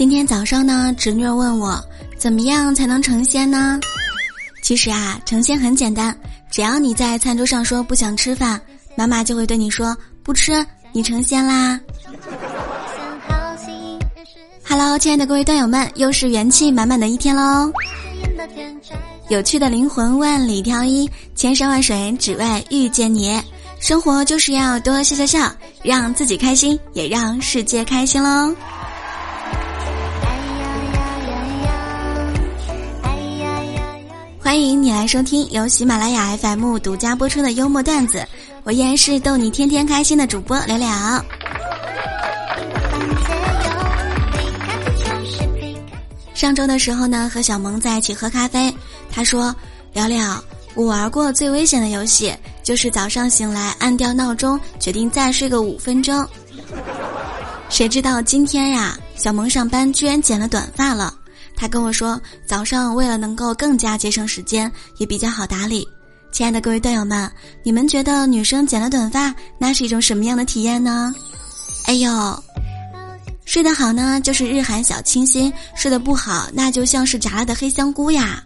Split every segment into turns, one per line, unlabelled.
今天早上呢，侄女问我怎么样才能成仙呢？其实啊，成仙很简单，只要你在餐桌上说不想吃饭，妈妈就会对你说不吃，你成仙啦。Hello，亲爱的各位段友们，又是元气满满的一天喽！有趣的灵魂万里挑一，千山万水只为遇见你。生活就是要多笑笑笑，让自己开心，也让世界开心喽。欢迎你来收听由喜马拉雅 FM 独家播出的幽默段子，我依然是逗你天天开心的主播聊聊。上周的时候呢，和小萌在一起喝咖啡，他说：“聊聊，我玩过最危险的游戏，就是早上醒来按掉闹钟，决定再睡个五分钟。谁知道今天呀，小萌上班居然剪了短发了。”他跟我说，早上为了能够更加节省时间，也比较好打理。亲爱的各位段友们，你们觉得女生剪了短发，那是一种什么样的体验呢？哎呦，睡得好呢，就是日韩小清新；睡得不好，那就像是炸了的黑香菇呀。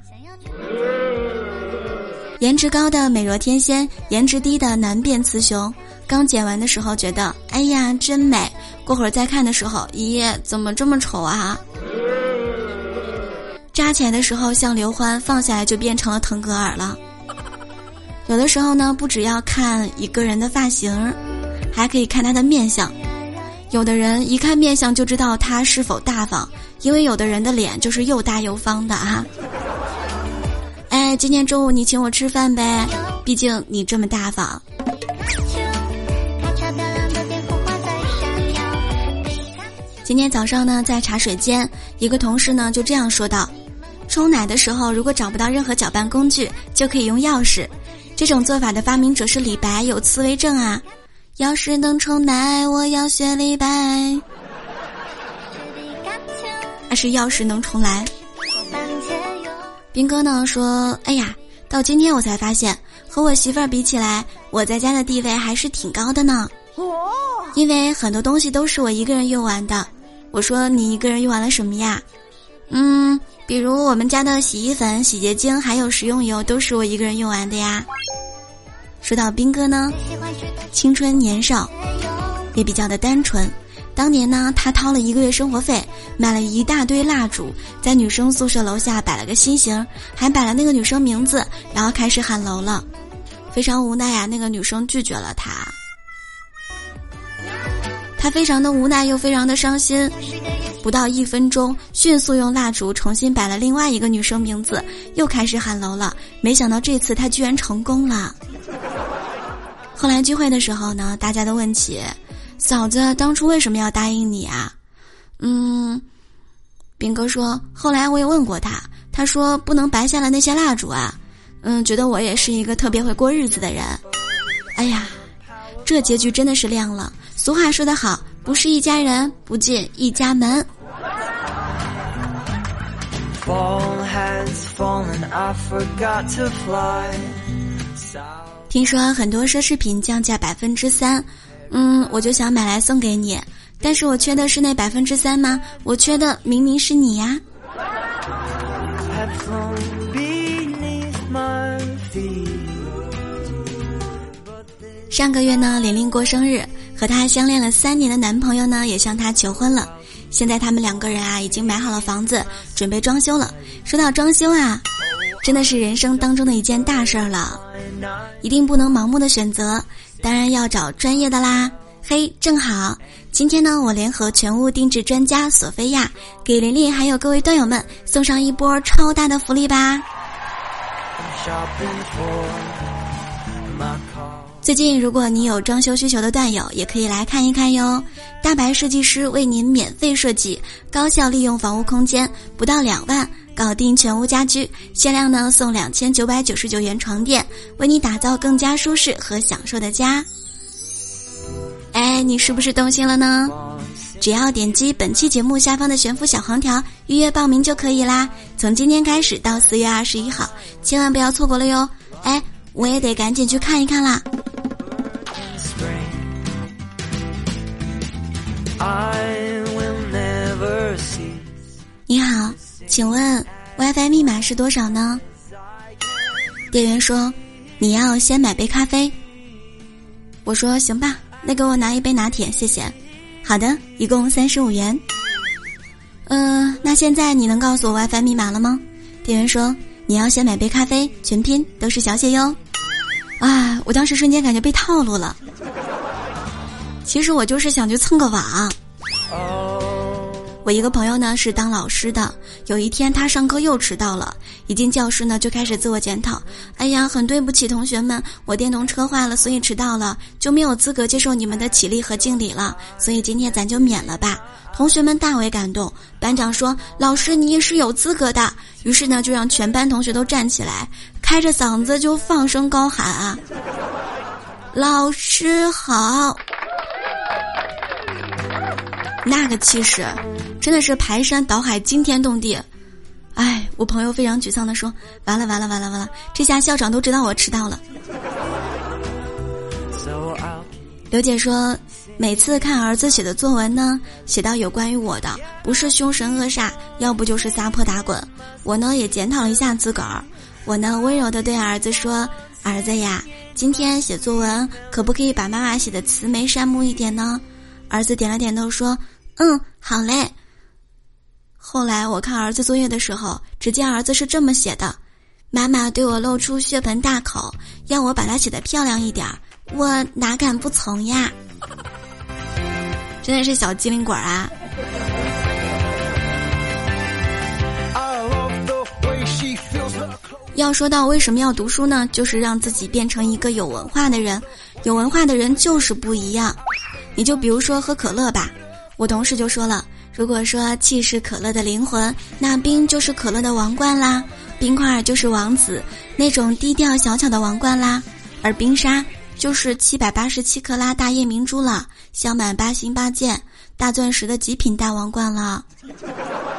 颜值高的美若天仙，颜值低的难辨雌雄。刚剪完的时候觉得，哎呀，真美；过会儿再看的时候，咦，怎么这么丑啊？扎起来的时候像刘欢，放下来就变成了腾格尔了。有的时候呢，不只要看一个人的发型，还可以看他的面相。有的人一看面相就知道他是否大方，因为有的人的脸就是又大又方的啊。哎，今天中午你请我吃饭呗，毕竟你这么大方。今天早上呢，在茶水间，一个同事呢就这样说道。冲奶的时候，如果找不到任何搅拌工具，就可以用钥匙。这种做法的发明者是李白，有刺猬症啊。要是能冲奶，我要学李白。还是钥匙能重来。兵哥呢说：“哎呀，到今天我才发现，和我媳妇儿比起来，我在家的地位还是挺高的呢。因为很多东西都是我一个人用完的。我说你一个人用完了什么呀？嗯。”比如我们家的洗衣粉、洗洁精还有食用油，都是我一个人用完的呀。说到兵哥呢，青春年少，也比较的单纯。当年呢，他掏了一个月生活费，买了一大堆蜡烛，在女生宿舍楼下摆了个心形，还摆了那个女生名字，然后开始喊楼了。非常无奈呀，那个女生拒绝了他。他非常的无奈，又非常的伤心。不到一分钟，迅速用蜡烛重新摆了另外一个女生名字，又开始喊楼了。没想到这次他居然成功了。后来聚会的时候呢，大家都问起嫂子当初为什么要答应你啊？嗯，兵哥说，后来我也问过他，他说不能白下了那些蜡烛啊。嗯，觉得我也是一个特别会过日子的人。哎呀，这结局真的是亮了。俗话说得好，不是一家人不进一家门。听说很多奢侈品降价百分之三，嗯，我就想买来送给你，但是我缺的是那百分之三吗？我缺的明明是你呀。上个月呢，玲玲过生日，和她相恋了三年的男朋友呢，也向她求婚了。现在他们两个人啊，已经买好了房子，准备装修了。说到装修啊，真的是人生当中的一件大事儿了，一定不能盲目的选择，当然要找专业的啦。嘿，正好今天呢，我联合全屋定制专家索菲亚，给琳琳还有各位段友们送上一波超大的福利吧。最近，如果你有装修需求的段友，也可以来看一看哟。大白设计师为您免费设计，高效利用房屋空间，不到两万搞定全屋家居，限量呢送两千九百九十九元床垫，为你打造更加舒适和享受的家。哎，你是不是动心了呢？只要点击本期节目下方的悬浮小黄条预约报名就可以啦。从今天开始到四月二十一号，千万不要错过了哟。哎，我也得赶紧去看一看啦。I will never see 请问 WiFi 密码是多少呢？店员说：“你要先买杯咖啡。”我说：“行吧，那给我拿一杯拿铁，谢谢。”好的，一共三十五元。嗯，那现在你能告诉我 WiFi 密码了吗？店员说：“你要先买杯咖啡，全拼都是小写哟。”啊，我当时瞬间感觉被套路了。其实我就是想去蹭个网。我一个朋友呢是当老师的，有一天他上课又迟到了，一进教室呢就开始自我检讨：“哎呀，很对不起同学们，我电动车坏了，所以迟到了，就没有资格接受你们的起立和敬礼了，所以今天咱就免了吧。”同学们大为感动，班长说：“老师，你也是有资格的。”于是呢，就让全班同学都站起来，开着嗓子就放声高喊：“啊，老师好！”那个气势，真的是排山倒海、惊天动地。哎，我朋友非常沮丧地说：“完了，完了，完了，完了！这下校长都知道我迟到了。”刘姐说。每次看儿子写的作文呢，写到有关于我的，不是凶神恶煞，要不就是撒泼打滚。我呢也检讨了一下自个儿，我呢温柔的对儿子说：“儿子呀，今天写作文可不可以把妈妈写的慈眉善目一点呢？”儿子点了点头说：“嗯，好嘞。”后来我看儿子作业的时候，只见儿子是这么写的：“妈妈对我露出血盆大口，要我把它写的漂亮一点儿，我哪敢不从呀？”真的是小机灵鬼啊！要说到为什么要读书呢？就是让自己变成一个有文化的人。有文化的人就是不一样。你就比如说喝可乐吧，我同事就说了，如果说气是可乐的灵魂，那冰就是可乐的王冠啦，冰块就是王子那种低调小巧的王冠啦，而冰沙。就是七百八十七克拉大夜明珠了，镶满八星八箭大钻石的极品大王冠了。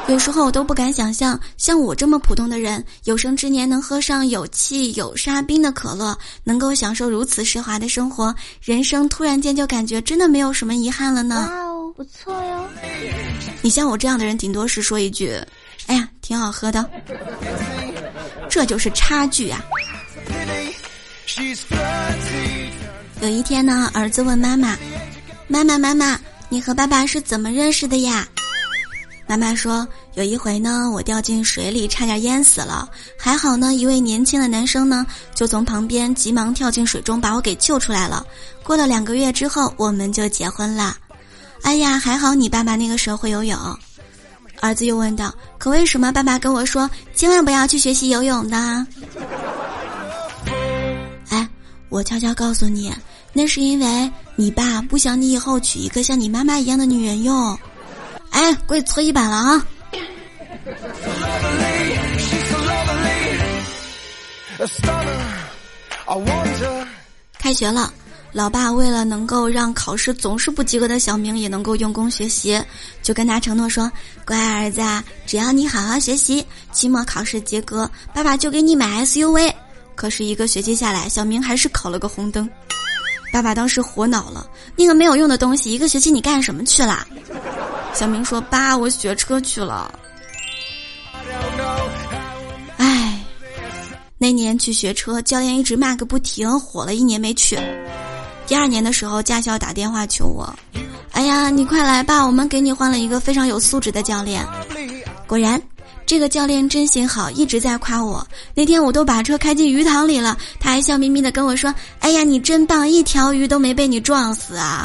有时候我都不敢想象，像我这么普通的人，有生之年能喝上有气有沙冰的可乐，能够享受如此奢华的生活，人生突然间就感觉真的没有什么遗憾了呢。不错哟。你像我这样的人，顶多是说一句：“哎呀，挺好喝的。”这就是差距啊。有一天呢，儿子问妈妈：“妈妈，妈妈，你和爸爸是怎么认识的呀？”妈妈说：“有一回呢，我掉进水里，差点淹死了，还好呢，一位年轻的男生呢，就从旁边急忙跳进水中把我给救出来了。过了两个月之后，我们就结婚了。哎呀，还好你爸爸那个时候会游泳。”儿子又问道：“可为什么爸爸跟我说千万不要去学习游泳呢？”哎我悄悄告诉你，那是因为你爸不想你以后娶一个像你妈妈一样的女人哟。哎，跪搓衣板了啊！开学了，老爸为了能够让考试总是不及格的小明也能够用功学习，就跟他承诺说：“乖儿子，只要你好好学习，期末考试及格，爸爸就给你买 SUV。”可是一个学期下来，小明还是考了个红灯。爸爸当时火恼了：“那个没有用的东西，一个学期你干什么去了？”小明说：“爸，我学车去了。”哎，那年去学车，教练一直骂个不停，火了一年没去。第二年的时候，驾校打电话求我：“哎呀，你快来吧，我们给你换了一个非常有素质的教练。”果然。这个教练真心好，一直在夸我。那天我都把车开进鱼塘里了，他还笑眯眯的跟我说：“哎呀，你真棒，一条鱼都没被你撞死啊！”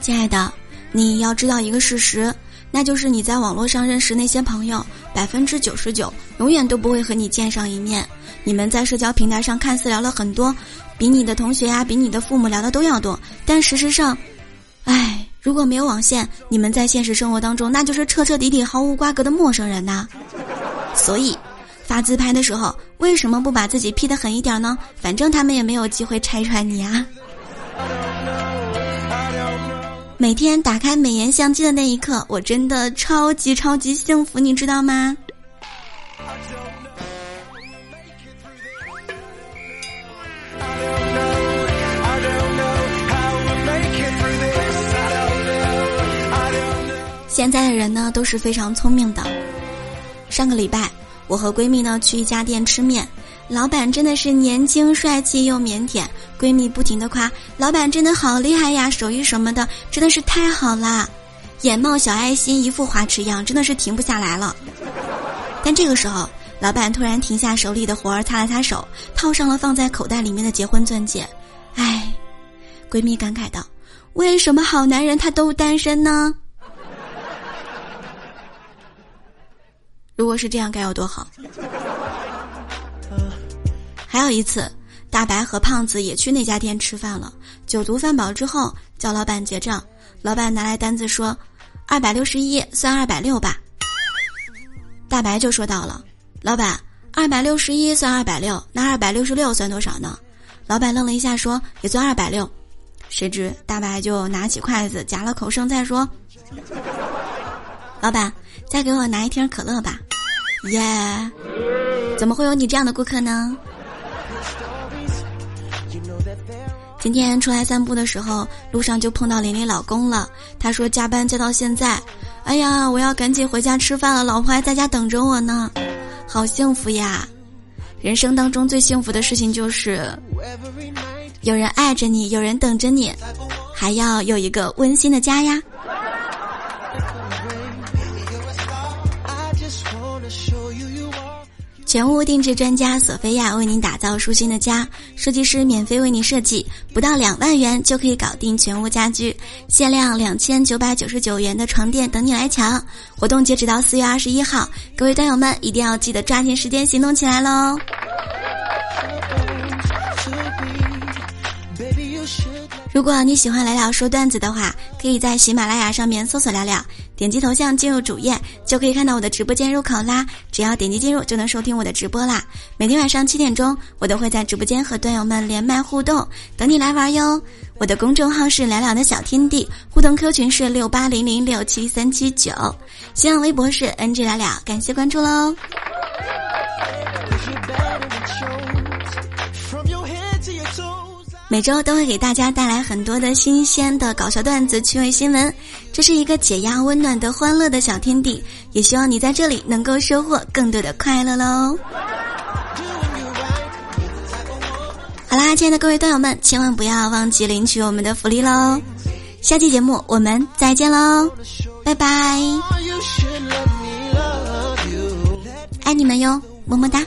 亲爱的，你要知道一个事实，那就是你在网络上认识那些朋友，百分之九十九永远都不会和你见上一面。你们在社交平台上看似聊了很多，比你的同学呀，比你的父母聊的都要多，但事实上。唉，如果没有网线，你们在现实生活当中那就是彻彻底底毫无瓜葛的陌生人呐。所以，发自拍的时候为什么不把自己 P 的狠一点呢？反正他们也没有机会拆穿你啊。每天打开美颜相机的那一刻，我真的超级超级幸福，你知道吗？现在的人呢都是非常聪明的。上个礼拜，我和闺蜜呢去一家店吃面，老板真的是年轻帅气又腼腆，闺蜜不停的夸老板真的好厉害呀，手艺什么的真的是太好啦，眼冒小爱心，一副花痴样，真的是停不下来了。但这个时候，老板突然停下手里的活儿，擦了擦手，套上了放在口袋里面的结婚钻戒。唉，闺蜜感慨道：“为什么好男人他都单身呢？”如果是这样，该有多好！还有一次，大白和胖子也去那家店吃饭了。酒足饭饱之后，叫老板结账，老板拿来单子说：“二百六十一，算二百六吧。”大白就说到了：“老板，二百六十一算二百六，那二百六十六算多少呢？”老板愣了一下，说：“也算二百六。”谁知大白就拿起筷子夹了口剩菜，说：“老板，再给我拿一瓶可乐吧。”耶！怎么会有你这样的顾客呢？今天出来散步的时候，路上就碰到琳琳老公了。他说加班加到现在，哎呀，我要赶紧回家吃饭了，老婆还在家等着我呢，好幸福呀！人生当中最幸福的事情就是有人爱着你，有人等着你，还要有一个温馨的家呀。全屋定制专家索菲亚为您打造舒心的家，设计师免费为您设计，不到两万元就可以搞定全屋家居，限量两千九百九十九元的床垫等你来抢。活动截止到四月二十一号，各位段友们一定要记得抓紧时间行动起来喽！如果你喜欢聊聊说段子的话，可以在喜马拉雅上面搜索聊聊，点击头像进入主页，就可以看到我的直播间入口啦。只要点击进入，就能收听我的直播啦。每天晚上七点钟，我都会在直播间和段友们连麦互动，等你来玩哟。我的公众号是聊聊的小天地，互动 Q 群是六八零零六七三七九，新浪微博是 NG 聊聊，感谢关注喽。每周都会给大家带来很多的新鲜的搞笑段子、趣味新闻，这是一个解压、温暖的、欢乐的小天地。也希望你在这里能够收获更多的快乐喽。好啦，亲爱的各位段友们，千万不要忘记领取我们的福利喽！下期节目我们再见喽，拜拜！爱你们哟，么么哒。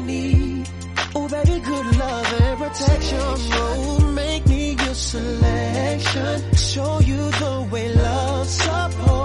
Oh, baby, good love and protection. Oh, make me your selection. Show you the way love's supposed